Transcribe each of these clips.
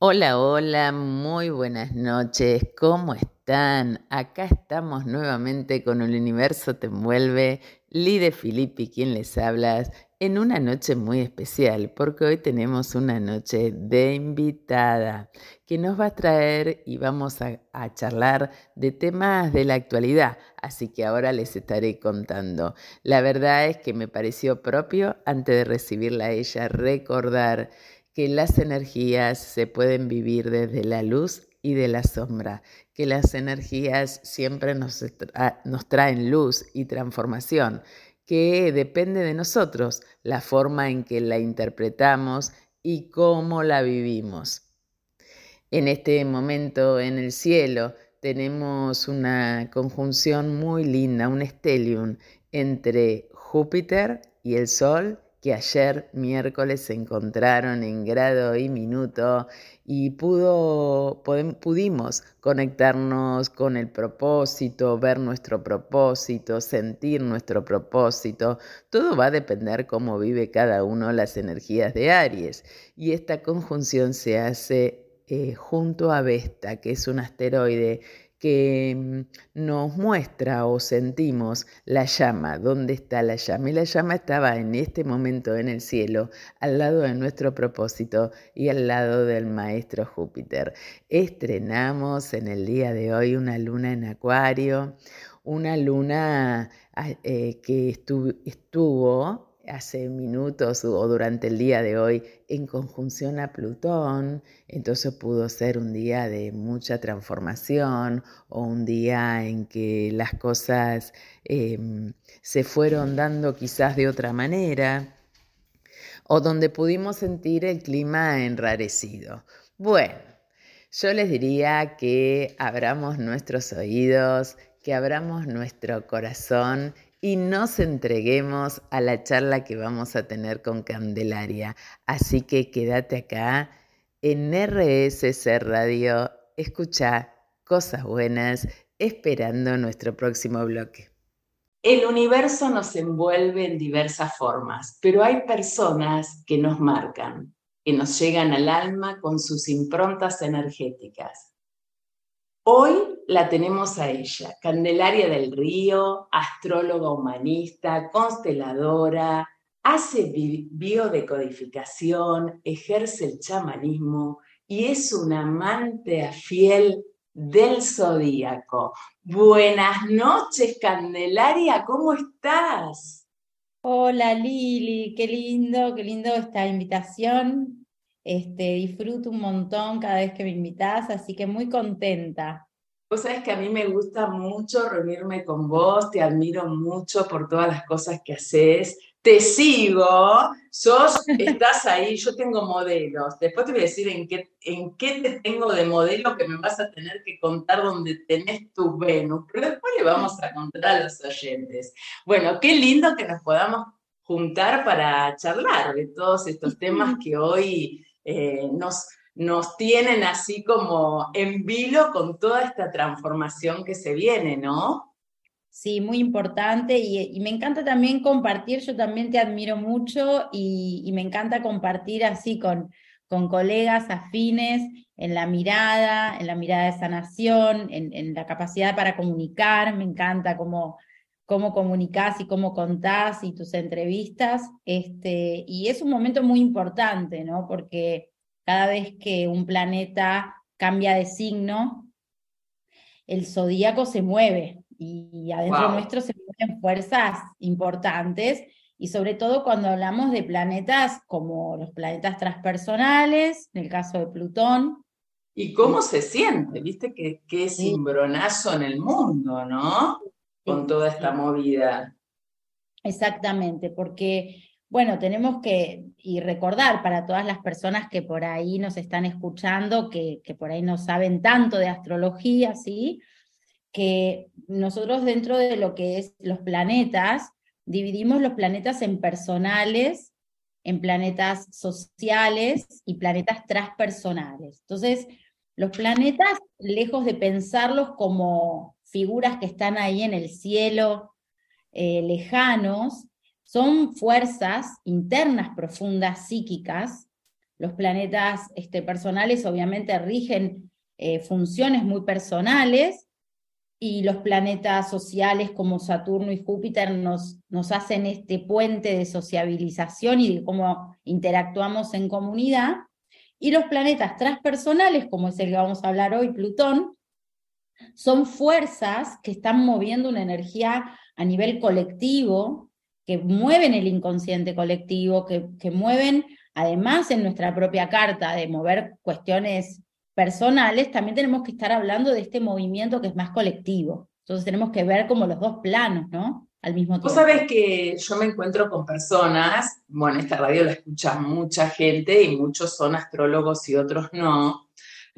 Hola, hola, muy buenas noches, ¿cómo están? Acá estamos nuevamente con El Universo Te Envuelve, Lide Filippi, quien les habla, en una noche muy especial, porque hoy tenemos una noche de invitada que nos va a traer y vamos a, a charlar de temas de la actualidad, así que ahora les estaré contando. La verdad es que me pareció propio, antes de recibirla a ella, recordar que las energías se pueden vivir desde la luz y de la sombra, que las energías siempre nos, nos traen luz y transformación, que depende de nosotros la forma en que la interpretamos y cómo la vivimos. En este momento en el cielo tenemos una conjunción muy linda, un stellium entre Júpiter y el Sol ayer miércoles se encontraron en grado y minuto y pudo, pudimos conectarnos con el propósito, ver nuestro propósito, sentir nuestro propósito. Todo va a depender cómo vive cada uno las energías de Aries. Y esta conjunción se hace eh, junto a Vesta, que es un asteroide que mm, nos muestra o sentimos la llama, dónde está la llama. Y la llama estaba en este momento en el cielo, al lado de nuestro propósito y al lado del maestro Júpiter. Estrenamos en el día de hoy una luna en acuario, una luna ah, eh, que estuvo hace minutos o durante el día de hoy en conjunción a Plutón, entonces pudo ser un día de mucha transformación o un día en que las cosas em, se fueron dando quizás de otra manera o donde pudimos sentir el clima enrarecido. Bueno, yo les diría que abramos nuestros oídos, que abramos nuestro corazón y nos entreguemos a la charla que vamos a tener con Candelaria. Así que quédate acá en RSC Radio, escucha cosas buenas, esperando nuestro próximo bloque. El universo nos envuelve en diversas formas, pero hay personas que nos marcan, que nos llegan al alma con sus improntas energéticas. Hoy la tenemos a ella, Candelaria del Río, astróloga humanista, consteladora, hace biodecodificación, ejerce el chamanismo y es una amante fiel del zodíaco. Buenas noches, Candelaria, ¿cómo estás? Hola Lili, qué lindo, qué lindo esta invitación. Este, disfruto un montón cada vez que me invitas, así que muy contenta. Vos sabés que a mí me gusta mucho reunirme con vos, te admiro mucho por todas las cosas que haces, te sigo, sos, estás ahí, yo tengo modelos, después te voy a decir en qué, en qué te tengo de modelo que me vas a tener que contar donde tenés tu Venus, pero después le vamos a contar a los oyentes. Bueno, qué lindo que nos podamos juntar para charlar de todos estos temas que hoy eh, nos nos tienen así como en vilo con toda esta transformación que se viene, ¿no? Sí, muy importante y, me encanta también compartir, yo también te admiro mucho y, me encanta compartir así con, con colegas afines en la mirada, en la mirada de sanación, en, en la capacidad para comunicar, me encanta cómo, cómo comunicás y cómo contás y tus entrevistas, este, y es un momento muy importante, ¿no? Porque cada vez que un planeta cambia de signo, el zodíaco se mueve y adentro nuestro se mueven fuerzas importantes y sobre todo cuando hablamos de planetas como los planetas transpersonales, en el caso de Plutón. ¿Y cómo se siente? Viste que, es cimbronazo en el mundo, ¿no? Con toda esta movida. Exactamente, porque bueno, tenemos que y recordar para todas las personas que por ahí nos están escuchando, que, que por ahí no saben tanto de astrología, ¿sí? que nosotros dentro de lo que es los planetas, dividimos los planetas en personales, en planetas sociales y planetas transpersonales. Entonces, los planetas, lejos de pensarlos como figuras que están ahí en el cielo, eh, lejanos, son fuerzas internas profundas psíquicas los planetas este, personales obviamente rigen eh, funciones muy personales y los planetas sociales como Saturno y Júpiter nos, nos hacen este puente de sociabilización y de cómo interactuamos en comunidad. Y los planetas transpersonales, como es el que vamos a hablar hoy, Plutón, son fuerzas que están moviendo una energía a nivel colectivo, que mueven el inconsciente colectivo, que, que mueven, además en nuestra propia carta, de mover cuestiones personales, también tenemos que estar hablando de este movimiento que es más colectivo. Entonces tenemos que ver como los dos planos, ¿no? Al mismo tiempo. Vos sabés que yo me encuentro con personas, bueno, esta radio la escucha mucha gente y muchos son astrólogos y otros no.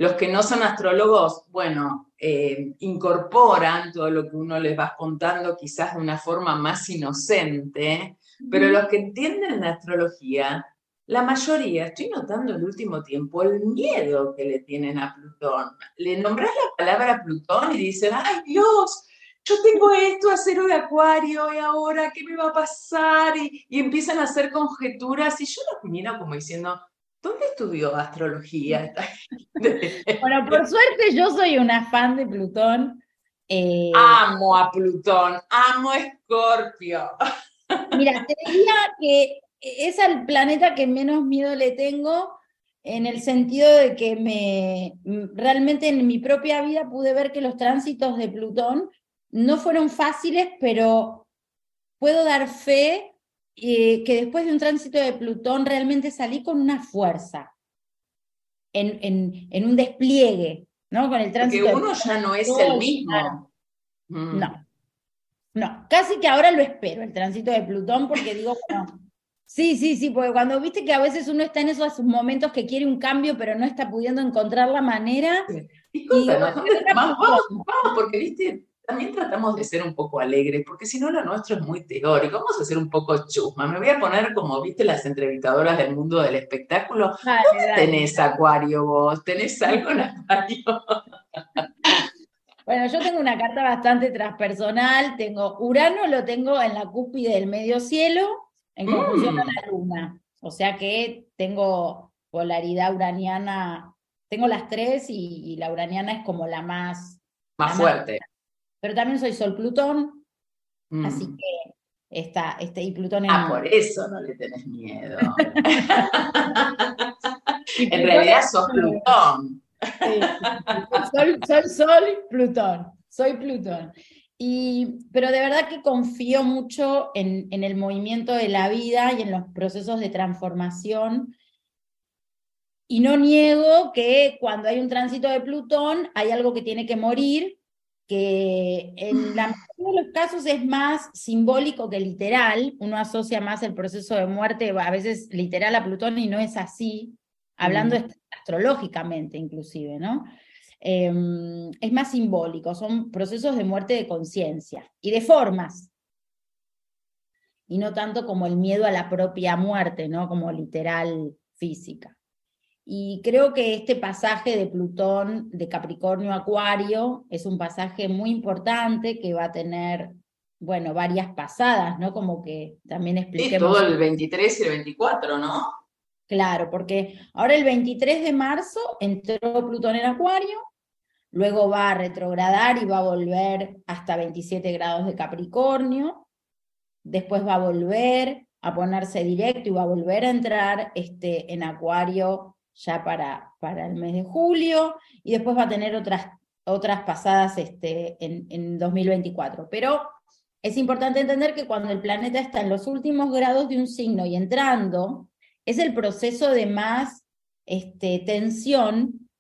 Los que no son astrólogos, bueno, eh, incorporan todo lo que uno les va contando quizás de una forma más inocente, pero los que entienden la astrología la mayoría, estoy notando el último tiempo el miedo que le tienen a Plutón. Le nombras la palabra Plutón y dicen, ay Dios, yo tengo esto a cero de acuario y ahora qué me va a pasar y, empiezan a hacer conjeturas y yo los miro como diciendo, ¿dónde estudió astrología? bueno, por suerte yo soy una fan de Plutón. Eh, amo a Plutón, amo a Escorpio. Mira, te diría que es al planeta que menos miedo le tengo en el sentido de que me realmente en mi propia vida pude ver que los tránsitos de Plutón no fueron fáciles, pero puedo dar fe eh, que después de un tránsito de Plutón realmente salí con una fuerza, en, en, un despliegue, ¿no? Con el tránsito. Porque uno ya no es el mismo. No, no, casi que ahora lo espero, el tránsito de Plutón, porque digo, bueno, Sí, sí, sí, porque cuando viste que a veces uno está en esos momentos que quiere un cambio, pero no está pudiendo encontrar la manera. Y vamos, vamos, porque viste, también tratamos de ser un poco alegres, porque si no lo nuestro es muy teórico. Vamos a ser un poco chusma. Me voy a poner como, viste, las entrevistadoras del mundo del espectáculo. tenés acuario vos? ¿Tenés algo en acuario? Bueno, yo tengo una carta bastante transpersonal. Tengo Urano, lo tengo en la cúspide del medio cielo en conjunción con la mm. luna. O sea que tengo polaridad uraniana, tengo las tres y, la uraniana es como la más... Más fuerte. Pero también soy Sol Plutón, así mm. que está, este, y Plutón Ah, por eso no le tenés miedo. en realidad sos Plutón. Soy, soy Sol, Plutón. Soy Plutón pero de verdad que confío mucho en, en, el movimiento de la vida y en los procesos de transformación. Y no niego que cuando hay un tránsito de Plutón hay algo que tiene que morir, que en la mayoría de los casos es más simbólico que literal. Uno asocia más el proceso de muerte a veces literal a Plutón y no es así, hablando astrológicamente inclusive, ¿no? Em, es más simbólico, son procesos de muerte de conciencia y de formas, y no tanto como el miedo a la propia muerte, ¿no? como literal física. Y creo que este pasaje de Plutón de Capricornio Acuario es un pasaje muy importante que va a tener, bueno, varias pasadas, ¿no? Como que también expliquemos. todo el 23 y el 24, ¿no? Claro, porque ahora el 23 de marzo entró Plutón en Acuario luego va a retrogradar y va a volver hasta 27 grados de Capricornio, después va a volver a ponerse directo y va a volver a entrar este, en Acuario ya para, para el mes de julio, y después va a tener otras, otras pasadas este, en, en 2024. Pero es importante entender que cuando el planeta está en los últimos grados de un signo y entrando, es el proceso de más este, tensión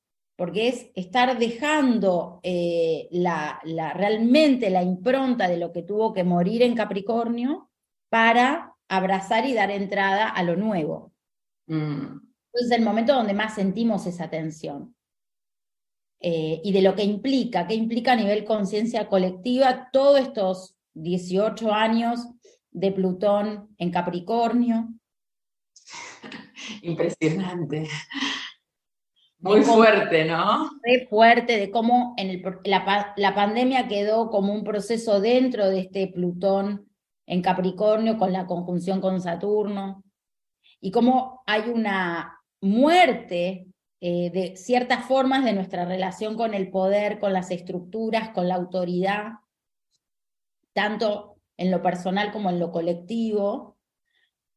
porque es estar dejando eh, la, realmente la impronta de lo que tuvo que morir en Capricornio para abrazar y dar entrada a lo nuevo. Mm. Entonces es el momento donde más sentimos esa tensión. Eh, y de lo que implica, qué implica a nivel conciencia colectiva todos estos 18 años de Plutón en Capricornio. Impresionante. Muy fuerte, ¿no? Muy fuerte, de cómo en el, la, la, pandemia quedó como un proceso dentro de este Plutón en Capricornio con la conjunción con Saturno, y cómo hay una, muerte eh, de ciertas formas de nuestra relación con el poder, con las estructuras, con la autoridad, tanto en lo personal como en lo colectivo.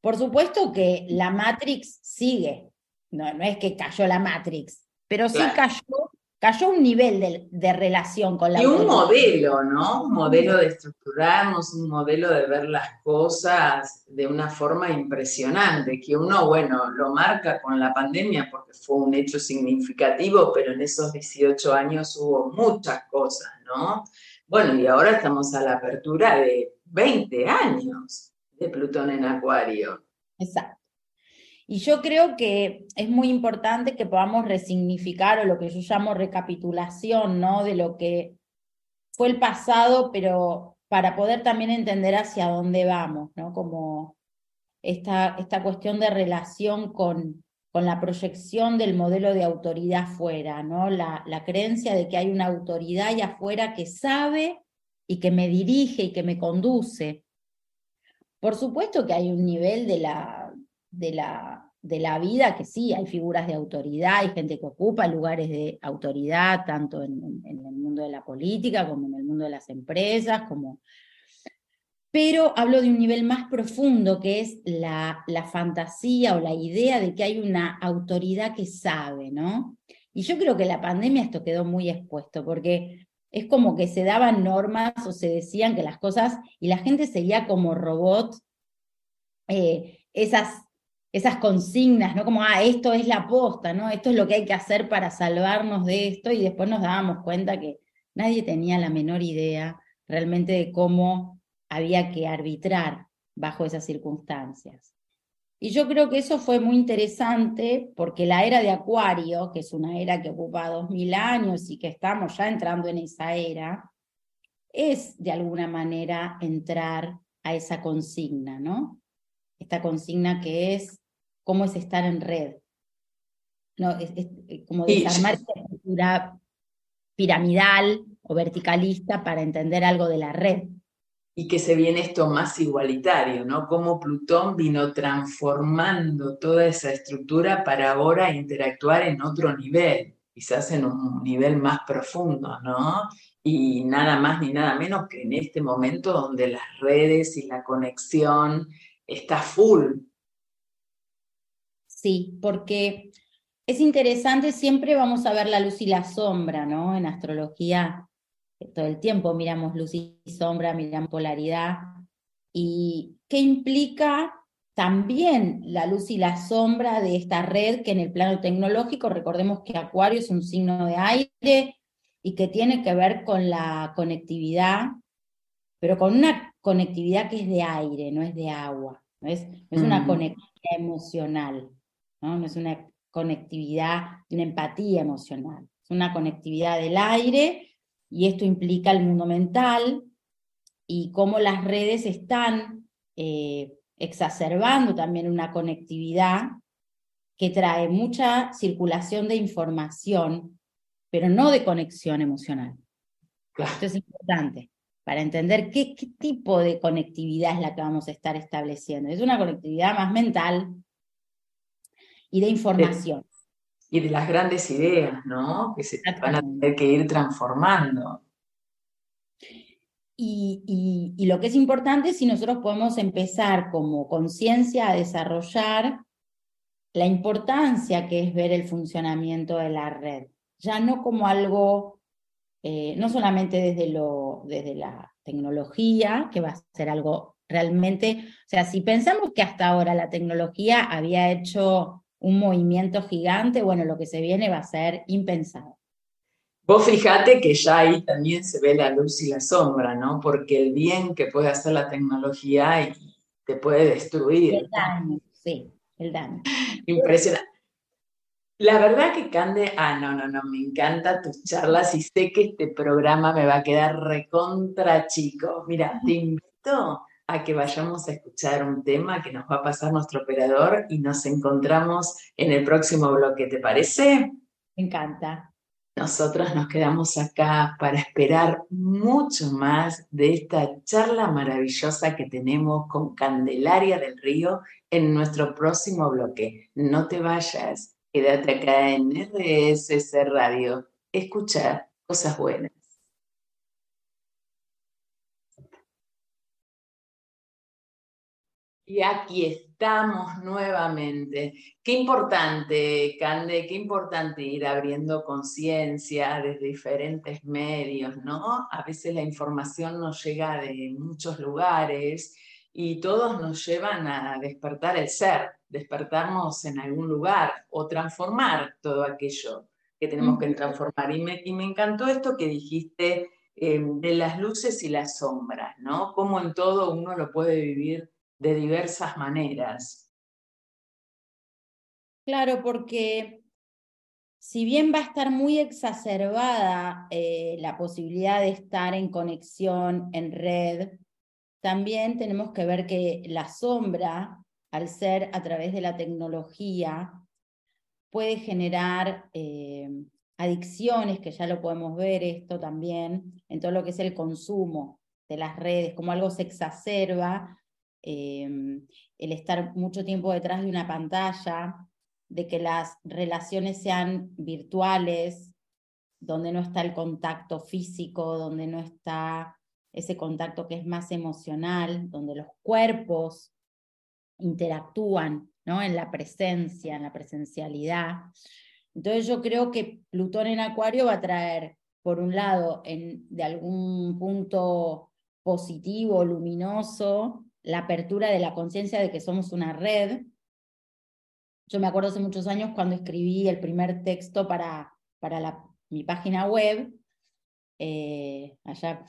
Por supuesto que la Matrix sigue, no, no es que cayó la Matrix, pero sí cayó cayó un nivel de, relación con la Y un modelo, ¿no? Un modelo de estructurarnos, un modelo de ver las cosas de una forma impresionante, que uno, bueno, lo marca con la pandemia porque fue un hecho significativo, pero en esos 18 años hubo muchas cosas, ¿no? Bueno, y ahora estamos a la apertura de 20 años de Plutón en Acuario. Exacto. Y yo creo que es muy importante que podamos resignificar o lo que yo llamo recapitulación, ¿no? De lo que fue el pasado, pero para poder también entender hacia dónde vamos, ¿no? Como esta, esta cuestión de relación con, con la proyección del modelo de autoridad afuera, ¿no? La, la creencia de que hay una autoridad allá afuera que sabe y que me dirige y que me conduce. Por supuesto que hay un nivel de la, de la, de la vida que sí, hay figuras de autoridad, hay gente que ocupa lugares de autoridad, tanto en, el mundo de la política como en el mundo de las empresas, como... Pero hablo de un nivel más profundo, que es la, la fantasía o la idea de que hay una autoridad que sabe, ¿no? Y yo creo que la pandemia esto quedó muy expuesto, porque es como que se daban normas o se decían que las cosas, y la gente seguía como robot eh, esas esas consignas, ¿no? Como, ah, esto es la posta, ¿no? Esto es lo que hay que hacer para salvarnos de esto, y después nos dábamos cuenta que nadie tenía la menor idea realmente de cómo había que arbitrar bajo esas circunstancias. Y yo creo que eso fue muy interesante porque la era de Acuario, que es una era que ocupa dos mil años y que estamos ya entrando en esa era, es de alguna manera entrar a esa consigna, ¿no? Esta consigna que es cómo es estar en red. ¿no? Es, eh, como desarmar esta estructura piramidal o verticalista para entender algo de la red. Y que se viene esto más igualitario, ¿no? Cómo Plutón vino transformando toda esa estructura para ahora interactuar en otro nivel, quizás en un nivel más profundo, ¿no? Y nada más ni nada menos que en este momento donde las redes y la conexión está full, Sí, porque es interesante, siempre vamos a ver la luz y la sombra, ¿no? En astrología eh, todo el tiempo miramos luz y sombra, miramos polaridad. ¿Y qué implica también la luz y la sombra de esta red que en el plano tecnológico, recordemos que Acuario es un signo de aire y que tiene que ver con la conectividad, pero con una conectividad que es de aire, no es de agua, no es, es una mm. conectividad emocional. ¿No? es una conectividad, una empatía emocional, es una conectividad del aire y esto implica el mundo mental y cómo las redes están eh, exacerbando también una conectividad que trae mucha circulación de información, pero no de conexión emocional. Esto es importante para entender qué, qué, tipo de conectividad es la que vamos a estar estableciendo. Es una conectividad más mental, y de información. y de las grandes ideas, ¿no? Que se van a tener que ir transformando. Y, y, lo que es importante es si nosotros podemos empezar como conciencia a desarrollar la importancia que es ver el funcionamiento de la red, ya no como algo, eh, no solamente desde, lo, desde la tecnología, que va a ser algo realmente, o sea, si pensamos que hasta ahora la tecnología había hecho un movimiento gigante, bueno, lo que se viene va a ser impensado. Vos fijate que ya ahí también se ve la luz y la sombra, ¿no? Porque el bien que puede hacer la tecnología y te puede destruir. El daño, sí, el daño. Impresionante. La verdad que Cande, ah, no, no, no, me encanta tus charlas y sé que este programa me va a quedar recontra chico. Mira, te invito a que vayamos a escuchar un tema que nos va a pasar nuestro operador y nos encontramos en el próximo bloque, ¿te parece? Me encanta. Nosotros nos quedamos acá para esperar mucho más de esta charla maravillosa que tenemos con Candelaria del Río en nuestro próximo bloque. No te vayas, Quédate acá en RSS Radio. Escucha cosas buenas. Y aquí estamos nuevamente. Qué importante, Cande, qué importante ir abriendo conciencia desde diferentes medios, ¿no? A veces la información nos llega de muchos lugares y todos nos llevan a despertar el ser, despertarnos en algún lugar o transformar todo aquello que tenemos que transformar. Y me, y me encantó esto que dijiste eh, de las luces y las sombras, ¿no? Cómo en todo uno lo puede vivir de diversas maneras. Claro, porque si bien va a estar muy exacerbada eh, la posibilidad de estar en conexión, en red, también tenemos que ver que la sombra, al ser a través de la tecnología, puede generar eh, adicciones, que ya lo podemos ver esto también, en todo lo que es el consumo de las redes, como algo se exacerba, eh, el estar mucho tiempo detrás de una pantalla, de que las relaciones sean virtuales, donde no está el contacto físico, donde no está ese contacto que es más emocional, donde los cuerpos interactúan ¿no? en la presencia, en la presencialidad. Entonces yo creo que Plutón en Acuario va a traer, por un lado, en, de algún punto positivo, luminoso, la apertura de la conciencia de que somos una red. Yo me acuerdo hace muchos años cuando escribí el primer texto para, para la, mi página web, eh, allá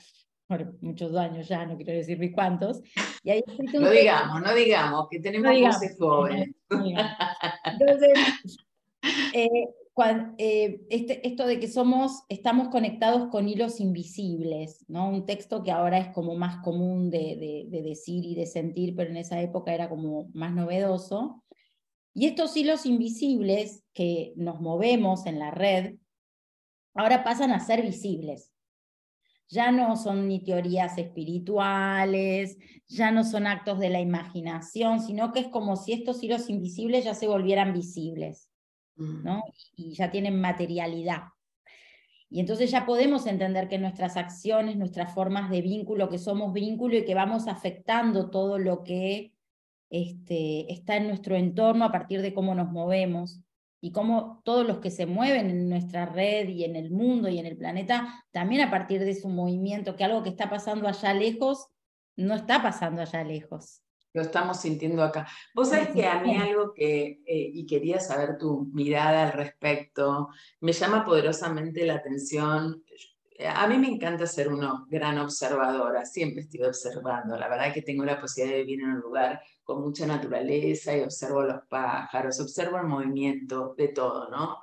por muchos años ya, no quiero decir ni cuántos. Y ahí no digamos, no digamos, que tenemos no voces jóvenes. Entonces, eh, eh, este, esto de que somos, estamos conectados con hilos invisibles, ¿no? Un texto que ahora es como más común de, de decir y de sentir, pero en esa época era como más novedoso. Y estos hilos invisibles que nos movemos en la red, ahora pasan a ser visibles ya no son ni teorías espirituales, ya no son actos de la imaginación, sino que es como si estos hilos invisibles ya se volvieran visibles. ¿No? Y ya tienen materialidad. Y entonces ya podemos entender que nuestras acciones, nuestras formas de vínculo, que somos vínculo y que vamos afectando todo lo que este, está en nuestro entorno a partir de cómo nos movemos y cómo todos los que se mueven en nuestra red y en el mundo y en el planeta, también a partir de su movimiento, que algo que está pasando allá lejos, no está pasando allá lejos. Lo estamos sintiendo acá. Vos sabés que a mí algo que, eh, y quería saber tu mirada al respecto, me llama poderosamente la atención. A mí me encanta ser una gran observadora, siempre estoy observando. La verdad que tengo la posibilidad de vivir en un lugar con mucha naturaleza y observo los pájaros, observo el movimiento de todo, ¿no?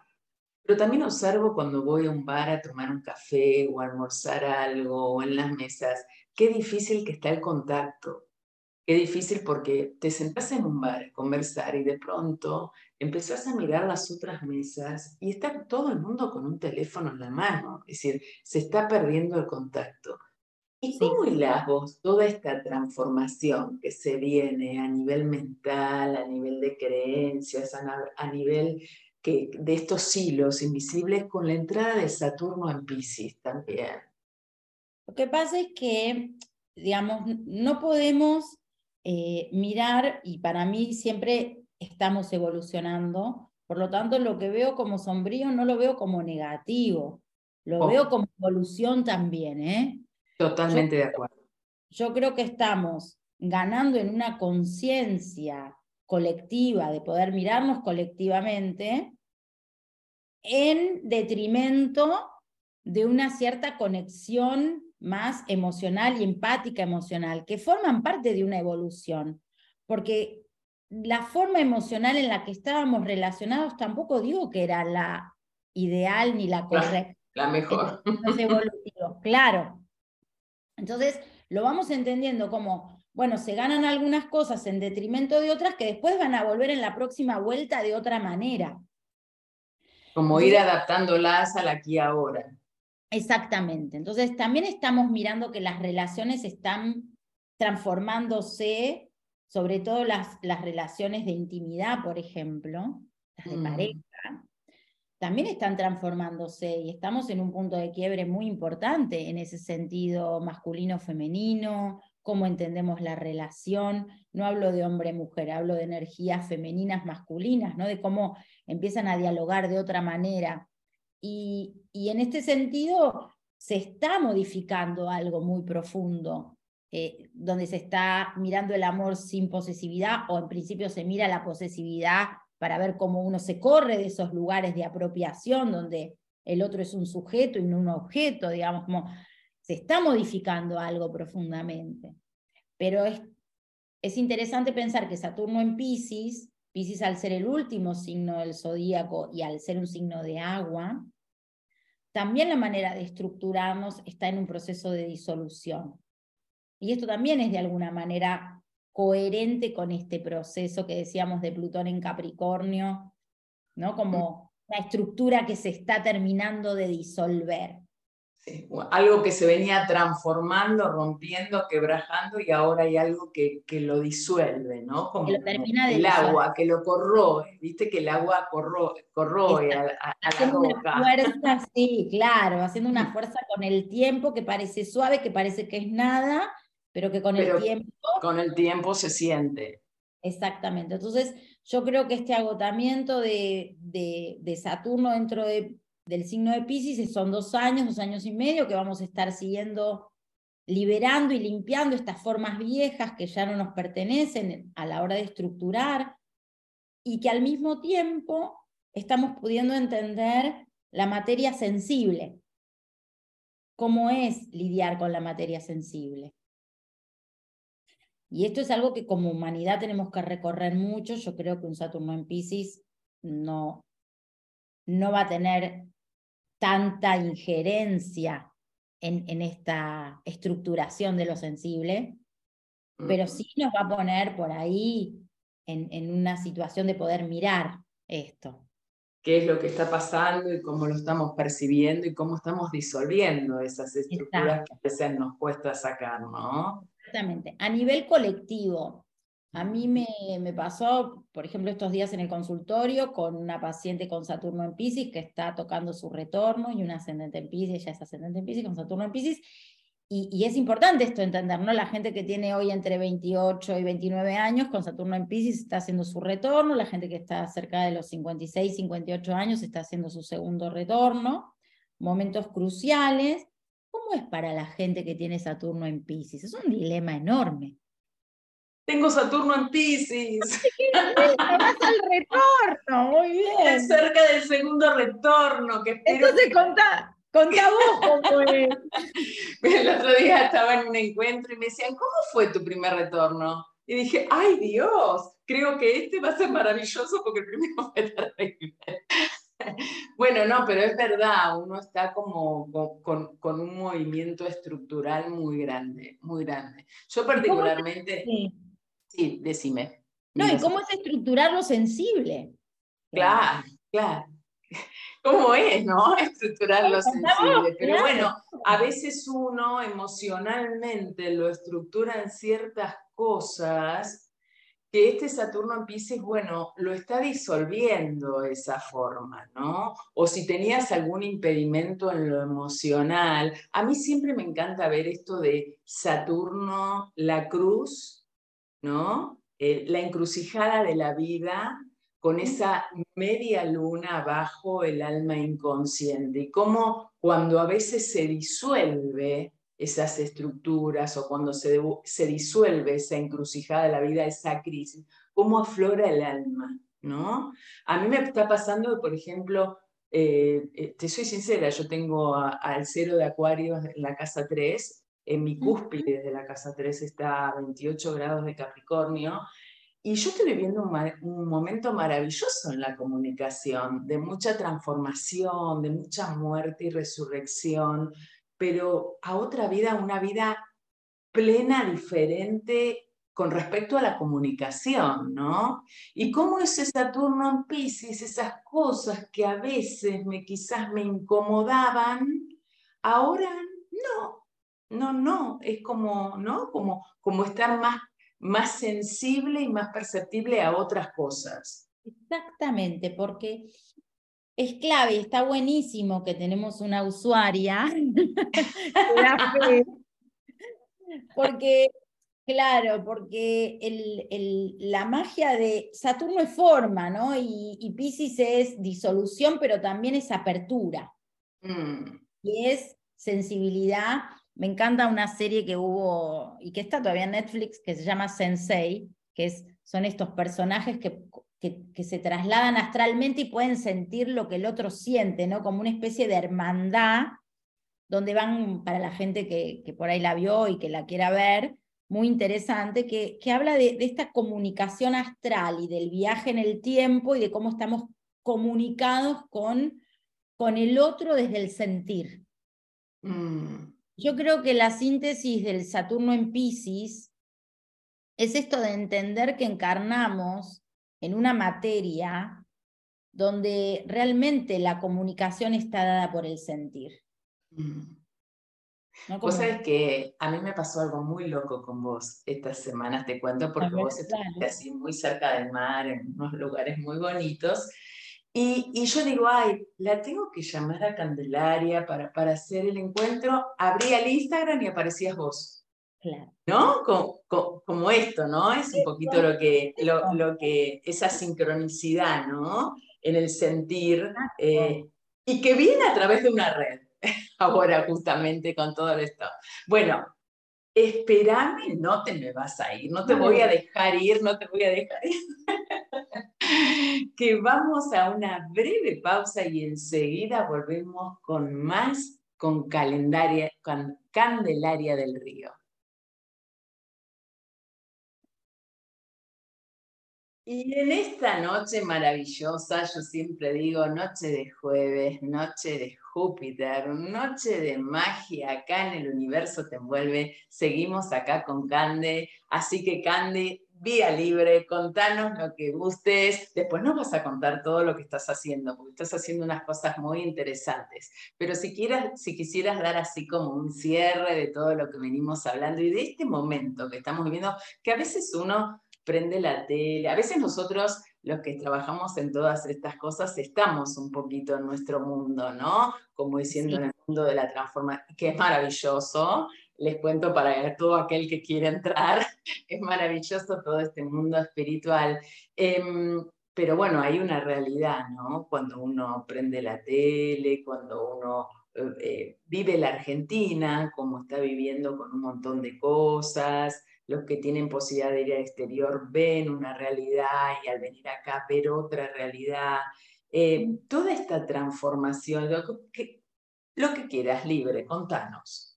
Pero también observo cuando voy a un bar a tomar un café o a almorzar algo o en las mesas, qué difícil que está el contacto. Qué difícil porque te sentás en un bar a conversar y de pronto empezás a mirar las otras mesas y está todo el mundo con un teléfono en la mano. Es decir, se está perdiendo el contacto. ¿Y cómo hilás vos toda esta transformación que se viene a nivel mental, a nivel de creencias, a, nivel que, de estos hilos invisibles con la entrada de Saturno en Pisces también? Lo que pasa es que, digamos, no podemos eh, mirar, y para mí siempre estamos evolucionando, por lo tanto lo que veo como sombrío no lo veo como negativo, lo oh. veo como evolución también, ¿eh? Totalmente de acuerdo. Yo creo que estamos ganando en una conciencia colectiva de poder mirarnos colectivamente en detrimento de una cierta conexión más emocional y empática emocional, que forman parte de una evolución, porque la forma emocional en la que estábamos relacionados tampoco digo que era la ideal ni la correcta. La, mejor. claro, entonces, lo vamos entendiendo como, bueno, se ganan algunas cosas en detrimento de otras que después van a volver en la próxima vuelta de otra manera. Como ir adaptándolas al aquí ahora. Exactamente. Entonces, también estamos mirando que las relaciones están transformándose, sobre todo las, las relaciones de intimidad, por ejemplo, las de mm. pareja, también están transformándose y estamos en un punto de quiebre muy importante en ese sentido masculino-femenino, cómo entendemos la relación. No hablo de hombre-mujer, hablo de energías femeninas, masculinas, ¿no? de cómo empiezan a dialogar de otra manera. Y, en este sentido se está modificando algo muy profundo, eh, donde se está mirando el amor sin posesividad o en principio se mira la posesividad para ver cómo uno se corre de esos lugares de apropiación donde el otro es un sujeto y no un objeto, digamos, como se está modificando algo profundamente. Pero es, es interesante pensar que Saturno en Pisces, Pisces al ser el último signo del zodíaco y al ser un signo de agua, también la manera de estructurarnos está en un proceso de disolución. Y esto también es de alguna manera coherente con este proceso que decíamos de Plutón en Capricornio, ¿no? Como una estructura que se está terminando de disolver. Algo que se venía transformando, rompiendo, quebrajando y ahora hay algo que, que lo disuelve, ¿no? Como, el agua, que lo corroe, viste que el agua corroe, corroe a, haciendo Una fuerza, sí, claro, haciendo una fuerza con el tiempo que parece suave, que parece que es nada, pero que con el tiempo... Con el tiempo se siente. Exactamente. Entonces, yo creo que este agotamiento de, de, Saturno dentro de, del signo de Pisces son dos años, dos años y medio que vamos a estar siguiendo liberando y limpiando estas formas viejas que ya no nos pertenecen a la hora de estructurar y que al mismo tiempo estamos pudiendo entender la materia sensible. ¿Cómo es lidiar con la materia sensible? Y esto es algo que como humanidad tenemos que recorrer mucho. Yo creo que un Saturno en Pisces no, no va a tener tanta injerencia en, en esta estructuración de lo sensible, pero sí nos va a poner por ahí en, en una situación de poder mirar esto qué es lo que está pasando y cómo lo estamos percibiendo y cómo estamos disolviendo esas estructuras que a veces nos cuesta sacar, ¿no? Exactamente. A nivel colectivo, a mí me, me, pasó, por ejemplo, estos días en el consultorio con una paciente con Saturno en Pisces que está tocando su retorno y una ascendente en Pisces, ella es ascendente en Pisces con Saturno en Pisces. Y, y, es importante esto entender, ¿no? La gente que tiene hoy entre 28 y 29 años con Saturno en Pisces está haciendo su retorno, la gente que está cerca de los 56, 58 años está haciendo su segundo retorno, momentos cruciales ¿Cómo es para la gente que tiene Saturno en Pisces? Es un dilema enorme. Tengo Saturno en Pisces. Vas al retorno, muy bien. cerca del segundo retorno. Que Entonces contá, contá vos cómo es. El otro día estaba en un encuentro y me decían, ¿cómo fue tu primer retorno? Y dije, ay Dios, creo que este va a ser maravilloso porque el primero fue terrible. Bueno, no, pero es verdad, uno está como con, con, un movimiento estructural muy grande, muy grande. Yo particularmente... Sí, decime. No, ¿y cómo es estructurar lo sensible? Claro, claro. ¿Cómo es, no? Estructurar lo sensible. Pero bueno, a veces uno emocionalmente lo estructura en ciertas cosas que este Saturno en Pisces, bueno, lo está disolviendo esa forma, ¿no? O si tenías algún impedimento en lo emocional. A mí siempre me encanta ver esto de Saturno, la cruz, ¿no? Eh, la encrucijada de la vida con esa media luna bajo el alma inconsciente y cómo cuando a veces se disuelve esas estructuras o cuando se, se disuelve esa encrucijada de la vida, esa crisis, cómo aflora el alma, ¿no? A mí me está pasando, por ejemplo, eh, eh, te soy sincera, yo tengo al cero de Acuario en la casa 3, en mi cúspide de la casa 3 está a 28 grados de Capricornio, y yo estoy viviendo un, un, momento maravilloso en la comunicación, de mucha transformación, de mucha muerte y resurrección, pero a otra vida, una vida plena, diferente con respecto a la comunicación, ¿no? Y cómo ese Saturno en Pisces, esas cosas que a veces me quizás me incomodaban, ahora no, no, no, es como, ¿no? Como, como estar más, más sensible y más perceptible a otras cosas. Exactamente, porque es clave, está buenísimo que tenemos una usuaria, porque, claro, porque la magia de Saturno es forma, ¿no? Y, y Pisces es disolución, pero también es apertura. Mm. Y es sensibilidad. Me encanta una serie que hubo y que está todavía en Netflix que se llama Sensei, que es, son estos personajes que que, se trasladan astralmente y pueden sentir lo que el otro siente, ¿no? Como una especie de hermandad, donde van, para la gente que, por ahí la vio y que la quiera ver, muy interesante, que, que habla de, esta comunicación astral y del viaje en el tiempo y de cómo estamos comunicados con, con el otro desde el sentir. Mm. Yo creo que la síntesis del Saturno en Pisces es esto de entender que encarnamos en una materia donde realmente la comunicación está dada por el sentir. Mm. Vos sabés que a mí me pasó algo muy loco con vos estas semanas, te cuento, porque vos estuviste así muy cerca del mar, en unos lugares muy bonitos. Y, y, yo digo, ay, la tengo que llamar a Candelaria para, para hacer el encuentro. Abrí el Instagram y aparecías vos. ¿No? Como, esto, ¿no? Es un poquito lo que, lo, que, esa sincronicidad, ¿no? En el sentir, eh, y que viene a través de una red, ahora justamente con todo esto. Bueno, espérame, no te me vas a ir, no te voy a dejar ir, no te voy a dejar ir. que vamos a una breve pausa y enseguida volvemos con más con, calendaria, con Candelaria del Río. Y en esta noche maravillosa, yo siempre digo noche de jueves, noche de Júpiter, noche de magia, acá en el universo te envuelve. Seguimos acá con Cande, así que Cande, vía libre, contanos lo que gustes. Después nos vas a contar todo lo que estás haciendo, porque estás haciendo unas cosas muy interesantes. Pero si, quieras, si quisieras dar así como un cierre de todo lo que venimos hablando y de este momento que estamos viviendo, que a veces uno prende la tele. A veces nosotros, los que trabajamos en todas estas cosas, estamos un poquito en nuestro mundo, ¿no? Como diciendo en el mundo de la transformación, que es maravilloso. Les cuento para todo aquel que quiere entrar, es maravilloso todo este mundo espiritual. Em, pero bueno, hay una realidad, ¿no? Cuando uno prende la tele, cuando uno eh, eh, vive la Argentina, como está viviendo con un montón de cosas, los que tienen posibilidad de ir al exterior ven una realidad y al venir acá ver otra realidad. Eh, toda esta transformación, lo que, lo que quieras, libre, contanos.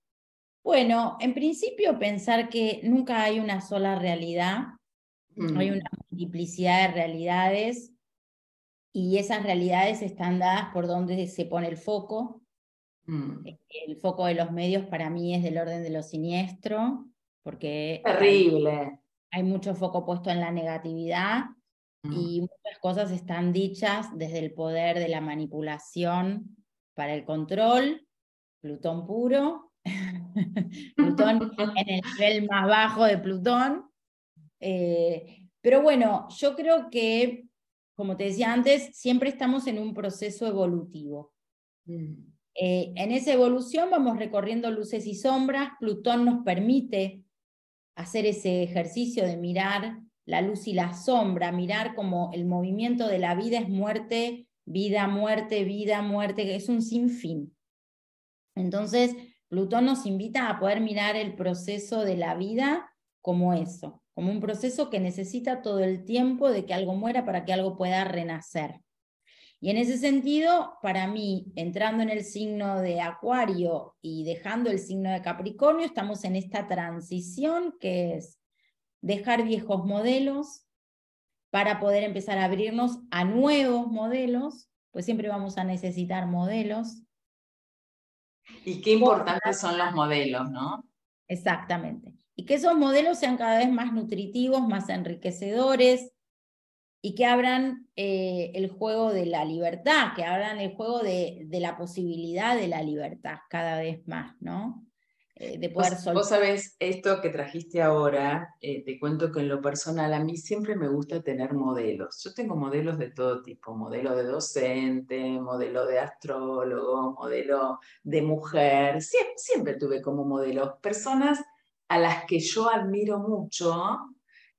Bueno, en principio pensar que nunca hay una sola realidad, hay mm. una multiplicidad de realidades y esas realidades están dadas por donde se pone el foco. Mm. El foco de los medios para mí es del orden de lo siniestro, porque Terrible. Hay, mucho foco puesto en la negatividad mm. y muchas cosas están dichas desde el poder de la manipulación para el control, Plutón puro, Plutón en el nivel más bajo de Plutón. Eh, pero bueno, yo creo que, como te decía antes, siempre estamos en un proceso evolutivo. Mm. Eh, en esa evolución vamos recorriendo luces y sombras, Plutón nos permite hacer ese ejercicio de mirar la luz y la sombra, mirar como el movimiento de la vida es muerte, vida, muerte, vida, muerte, que es un sinfín. Entonces, Plutón nos invita a poder mirar el proceso de la vida como eso, como un proceso que necesita todo el tiempo de que algo muera para que algo pueda renacer. Y en ese sentido, para mí, entrando en el signo de Acuario y dejando el signo de Capricornio, estamos en esta transición que es dejar viejos modelos para poder empezar a abrirnos a nuevos modelos, pues siempre vamos a necesitar modelos. Y qué importantes son los modelos, ¿no? Exactamente. Y que esos modelos sean cada vez más nutritivos, más enriquecedores, y que abran eh, el juego de la libertad, que abran el juego de, la posibilidad de la libertad cada vez más, ¿no? Eh, de poder soltar. Vos sabés, esto que trajiste ahora, eh, te cuento que en lo personal a mí siempre me gusta tener modelos. Yo tengo modelos de todo tipo, modelo de docente, modelo de astrólogo, modelo de mujer. siempre tuve como modelos personas a las que yo admiro mucho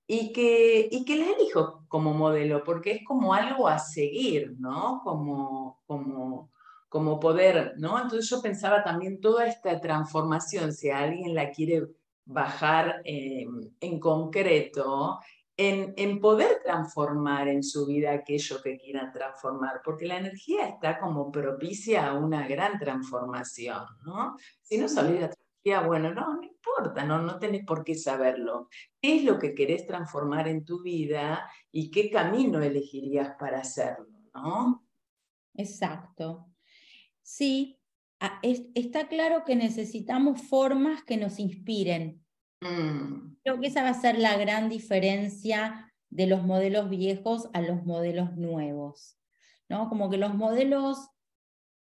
y que, y que les elijo como modelo, porque es como algo a seguir, ¿no? Como, como, como poder, ¿no? Entonces yo pensaba también toda esta transformación, si alguien la quiere bajar en concreto, en, en, poder transformar en su vida aquello que quieran transformar, porque la energía está como propicia a una gran transformación, ¿no? Si no sabes la energía, bueno, no, no importa, no, no tenés por qué saberlo. ¿Qué es lo que querés transformar en tu vida y qué camino elegirías para hacerlo? ¿no? Exacto. Sí, está claro que necesitamos formas que nos inspiren. Mm. Creo que esa va a ser la gran diferencia de los modelos viejos a los modelos nuevos. ¿no? Como que los modelos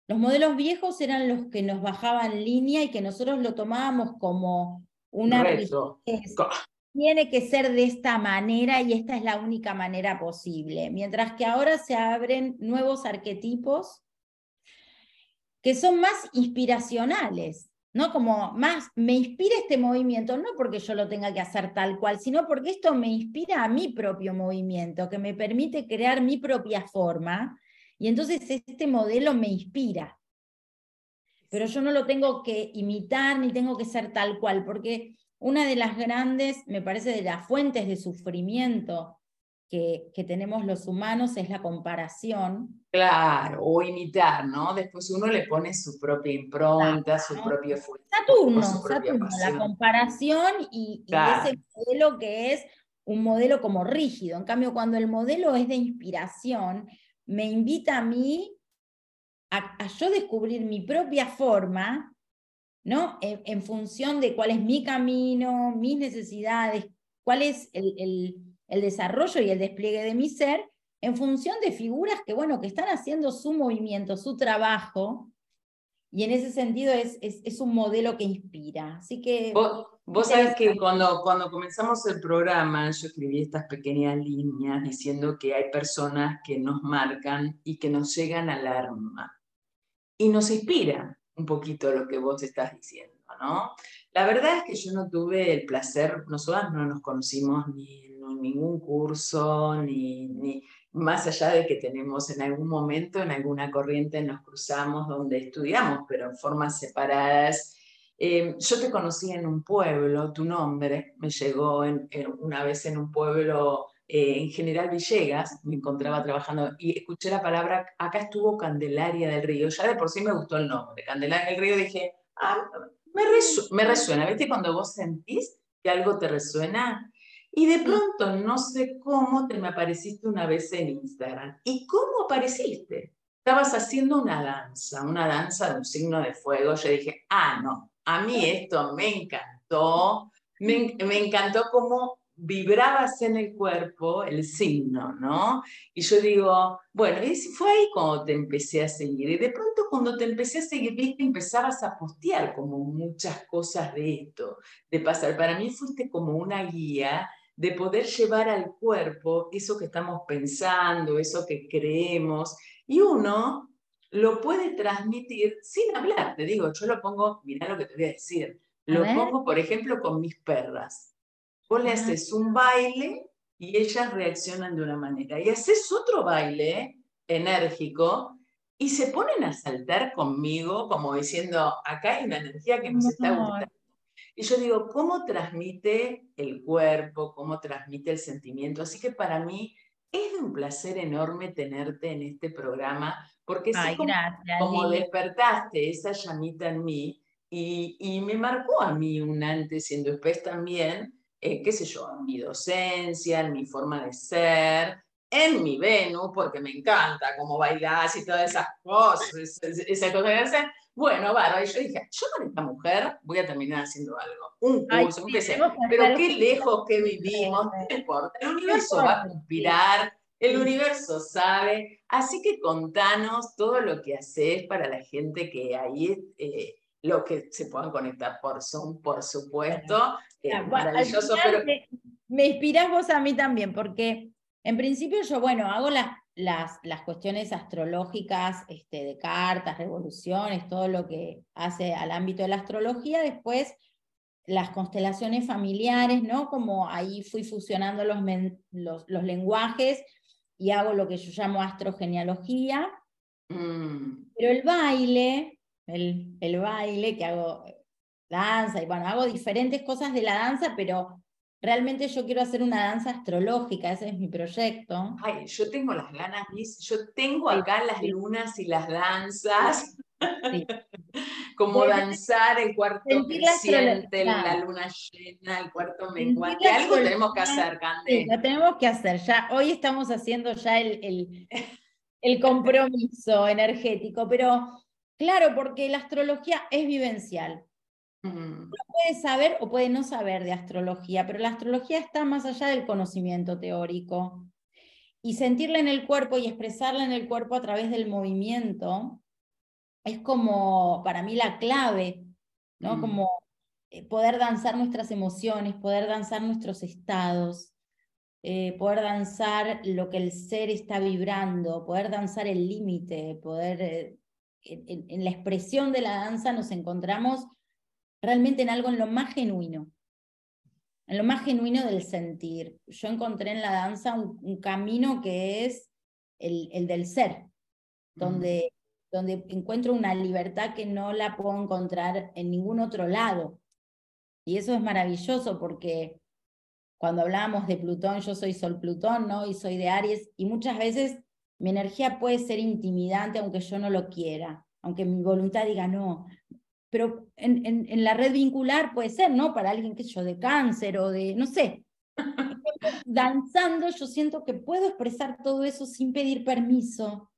los modelos viejos eran los que nos bajaban línea y que nosotros lo tomábamos como una Tiene que ser de esta manera y esta es la única manera posible. Mientras que ahora se abren nuevos arquetipos que son más inspiracionales, ¿no? Como más, me inspira este movimiento, no porque yo lo tenga que hacer tal cual, sino porque esto me inspira a mi propio movimiento, que me permite crear mi propia forma y entonces este modelo me inspira. Pero yo no lo tengo que imitar ni tengo que ser tal cual, porque una de las grandes, me parece, de las fuentes de sufrimiento que, que, tenemos los humanos es la comparación. Claro, o imitar, ¿no? Después uno le pone su propia impronta, su propio Saturno, Saturno, la comparación y, y, ese modelo que es un modelo como rígido. En cambio, cuando el modelo es de inspiración, me invita a mí a, yo descubrir mi propia forma, ¿no? En, función de cuál es mi camino, mis necesidades, cuál es el, desarrollo y el despliegue de mi ser, en función de figuras que, bueno, que están haciendo su movimiento, su trabajo, y en ese sentido es, es, un modelo que inspira. Así que... Vos sabés que cuando, cuando comenzamos el programa yo escribí estas pequeñas líneas diciendo que hay personas que nos marcan y que nos llegan al alma y nos inspira un poquito lo que vos estás diciendo, ¿no? La verdad es que yo no tuve el placer, nosotras no nos conocimos ni en ningún curso, ni, ni más allá de que tenemos en algún momento, en alguna corriente nos cruzamos donde estudiamos, pero en formas separadas eh, yo te conocí en un pueblo, tu nombre me llegó una vez en un pueblo eh, en General Villegas, me encontraba trabajando y escuché la palabra, acá estuvo Candelaria del Río, ya de por sí me gustó el nombre, Candelaria del Río, dije, ah, me, me resuena, ¿viste? Cuando vos sentís que algo te resuena, y de pronto, no sé cómo, te me apareciste una vez en Instagram. ¿Y cómo apareciste? Estabas haciendo una danza, una danza de un signo de fuego. Yo dije, ah, no, a mí esto me encantó, me, encantó cómo vibrabas en el cuerpo el signo, ¿no? Y yo digo, bueno, y fue ahí cuando te empecé a seguir. Y de pronto cuando te empecé a seguir, viste, empezabas a postear como muchas cosas de esto, de pasar. Para mí fuiste como una guía de poder llevar al cuerpo eso que estamos pensando, eso que creemos. Y uno lo puede transmitir sin hablar. Te digo, yo lo pongo, mira lo que te voy a decir, lo pongo, por ejemplo, con mis perras. Vos le haces un baile y ellas reaccionan de una manera. Y haces otro baile enérgico y se ponen a saltar conmigo como diciendo, acá hay una energía que nos está gustando. Y yo digo, ¿cómo transmite el cuerpo? ¿Cómo transmite el sentimiento? Así que para mí es un placer enorme tenerte en este programa porque como, despertaste esa llamita en mí y, y, me marcó a mí un antes y un después también, eh, qué sé yo, en mi docencia, en mi forma de ser, en mi Venus, porque me encanta cómo bailás y todas esas cosas, esa, cosa que hacen. Bueno, bárbaro, y yo dije, yo con esta mujer voy a terminar haciendo algo, un curso, un pero qué lejos que vivimos, no importa, el universo va a conspirar el universo sabe, así que contanos todo lo que haces para la gente que ahí eh, lo que se puedan conectar por Zoom, por supuesto. maravilloso, pero... me, me inspiras vos a mí también, porque en principio yo, bueno, hago las, las, las cuestiones astrológicas este, de cartas, revoluciones, todo lo que hace al ámbito de la astrología. Después las constelaciones familiares, ¿no? Como ahí fui fusionando los, los, lenguajes y hago lo que yo llamo astrogenealogía. Mm. Pero el baile, el, el baile que hago danza, y bueno, hago diferentes cosas de la danza, pero realmente yo quiero hacer una danza astrológica, ese es mi proyecto. Ay, yo tengo las ganas, yo tengo acá las lunas y las danzas. Como danzar el cuarto creciente, la, luna llena, el cuarto menguante. Algo tenemos que hacer, Cande. Lo tenemos que hacer. Ya, hoy estamos haciendo ya el, el, el compromiso energético, pero claro, porque la astrología es vivencial. Uno puede saber o puede no saber de astrología, pero la astrología está más allá del conocimiento teórico. Y sentirla en el cuerpo y expresarla en el cuerpo a través del movimiento es como para mí la clave, ¿no? Mm. Como eh, poder danzar nuestras emociones, poder danzar nuestros estados, eh, poder danzar lo que el ser está vibrando, poder danzar el límite, poder... Eh, en, la expresión de la danza nos encontramos realmente en algo en lo más genuino, en lo más genuino del sentir. Yo encontré en la danza un, camino que es el, el del ser, donde, donde encuentro una libertad que no la puedo encontrar en ningún otro lado. Y eso es maravilloso porque cuando hablábamos de Plutón, yo soy Sol Plutón, ¿no? Y soy de Aries, y muchas veces mi energía puede ser intimidante aunque yo no lo quiera, aunque mi voluntad diga no, pero en, en, la red vincular puede ser, ¿no? Para alguien que yo de cáncer o de, no sé. Danzando yo siento que puedo expresar todo eso sin pedir permiso,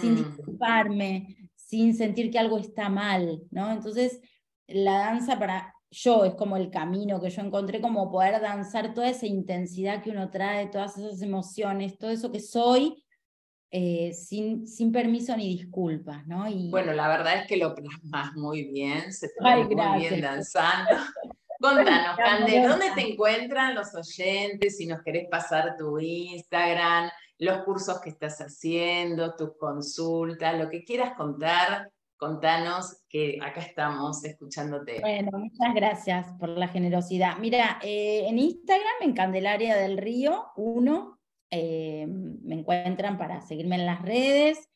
sin mm. disculparme, sin sentir que algo está mal, ¿no? Entonces, la danza para yo es como el camino que yo encontré, como poder danzar toda esa intensidad que uno trae, todas esas emociones, todo eso que soy, eh, sin, sin permiso ni disculpas, ¿no? Y... Bueno, la verdad es que lo plasmas muy bien, se te ve muy bien danzando. Contanos, Cande, ¿dónde te encuentran los oyentes? Si nos querés pasar tu Instagram, los cursos que estás haciendo, tus consultas, lo que quieras contar, contanos que acá estamos escuchándote. Bueno, muchas gracias por la generosidad. Mira, eh, en Instagram, en Candelaria del Río 1, eh, me encuentran para seguirme en las redes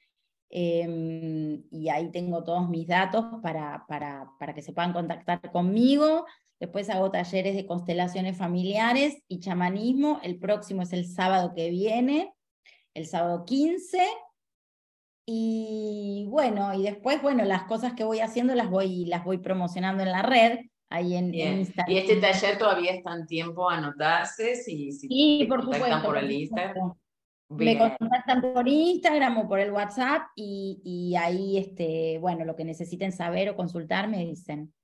em, y ahí tengo todos mis datos para, para, para que se puedan contactar conmigo. Después hago talleres de constelaciones familiares y chamanismo. El próximo es el sábado que viene, el sábado 15. Y bueno, y después, bueno, las cosas que voy haciendo las voy, las voy promocionando en la red ahí en, Instagram. ¿Y este taller todavía está en tiempo a anotarse? Si, si sí, por supuesto. por el Instagram. Me contactan por Instagram o por el WhatsApp y, y, ahí, este, bueno, lo que necesiten saber o consultar me dicen.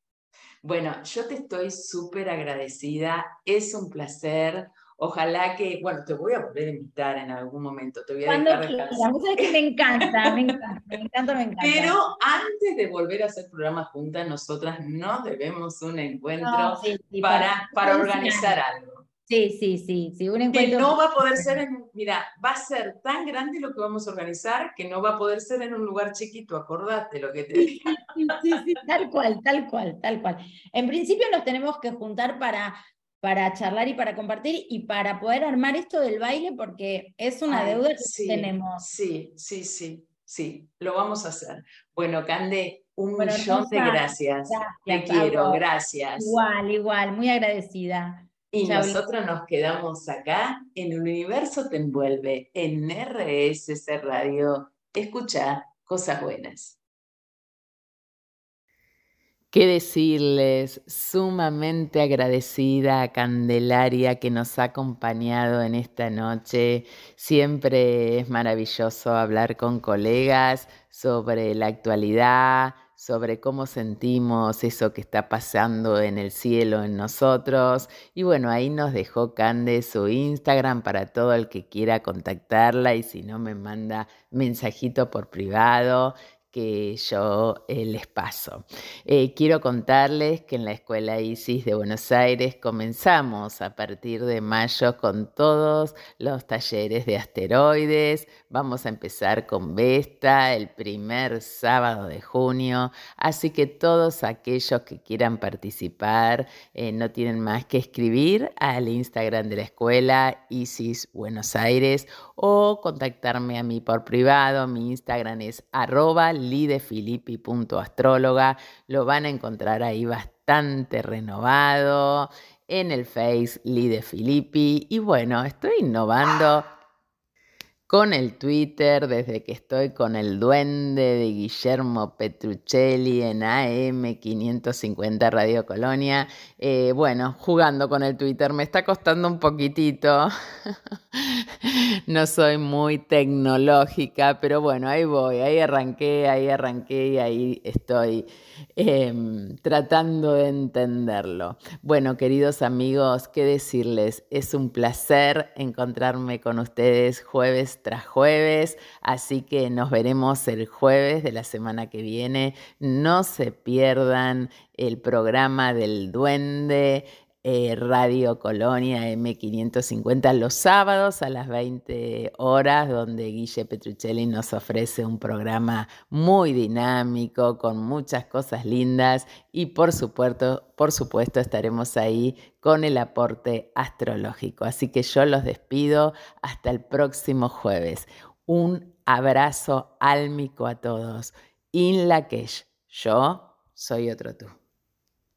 Bueno, yo te estoy súper agradecida, es un placer. Ojalá que, bueno, te voy a volver a invitar en algún momento, te voy a Cuando dejar que me encanta, me encanta, me encanta, me encanta. Pero antes de volver a hacer programas juntas, nosotras nos debemos un encuentro para, para, organizar algo. Sí, sí, sí, sí, un encuentro. Que no va a poder ser en, mira, va a ser tan grande lo que vamos a organizar que no va a poder ser en un lugar chiquito, acordate lo que te digo. Sí, sí, sí, tal cual, tal cual, tal cual. En principio nos tenemos que juntar para para charlar y para compartir y para poder armar esto del baile porque es una deuda que tenemos. Sí, sí, sí, sí, lo vamos a hacer. Bueno, Cande, un millón de gracias. Te quiero, gracias. Igual, igual, muy agradecida. Y nosotros nos quedamos acá en universo te envuelve en RSC Radio. Escucha cosas buenas. ¿Qué decirles? Sumamente agradecida a Candelaria que nos ha acompañado en esta noche. Siempre es maravilloso hablar con colegas sobre la actualidad, sobre cómo sentimos eso que está pasando en el cielo en nosotros. Y bueno, ahí nos dejó Cande su Instagram para todo el que quiera contactarla y si no me manda mensajito por privado que yo eh, les paso. Eh, quiero contarles que en la Escuela ISIS de Buenos Aires comenzamos a partir de mayo con todos los talleres de asteroides. Vamos a empezar con Vesta el primer sábado de junio, así que todos aquellos que quieran participar eh, no tienen más que escribir al Instagram de la escuela ISIS Buenos Aires o contactarme a mí por privado. Mi Instagram es arroba lidefilippi.astróloga. Lo van a encontrar ahí bastante renovado en el Face Lidefilippi. Y bueno, estoy innovando con el Twitter desde que estoy con el duende de Guillermo Petruccelli en AM550 Radio Colonia. Eh, bueno, jugando con el Twitter me está costando un poquitito. no soy muy tecnológica, pero bueno, ahí voy, ahí arranqué, ahí arranqué y ahí estoy em, tratando de entenderlo. Bueno, queridos amigos, ¿qué decirles? Es un placer encontrarme con ustedes jueves tras jueves, así que nos veremos el jueves de la semana que viene. No se pierdan el programa del duende. Eh, Radio Colonia M550 los sábados a las 20 horas, donde Guille Petruccelli nos ofrece un programa muy dinámico, con muchas cosas lindas y por supuesto, por supuesto estaremos ahí con el aporte astrológico. Así que yo los despido hasta el próximo jueves. Un abrazo álmico a todos. In Lakesh, yo soy otro tú.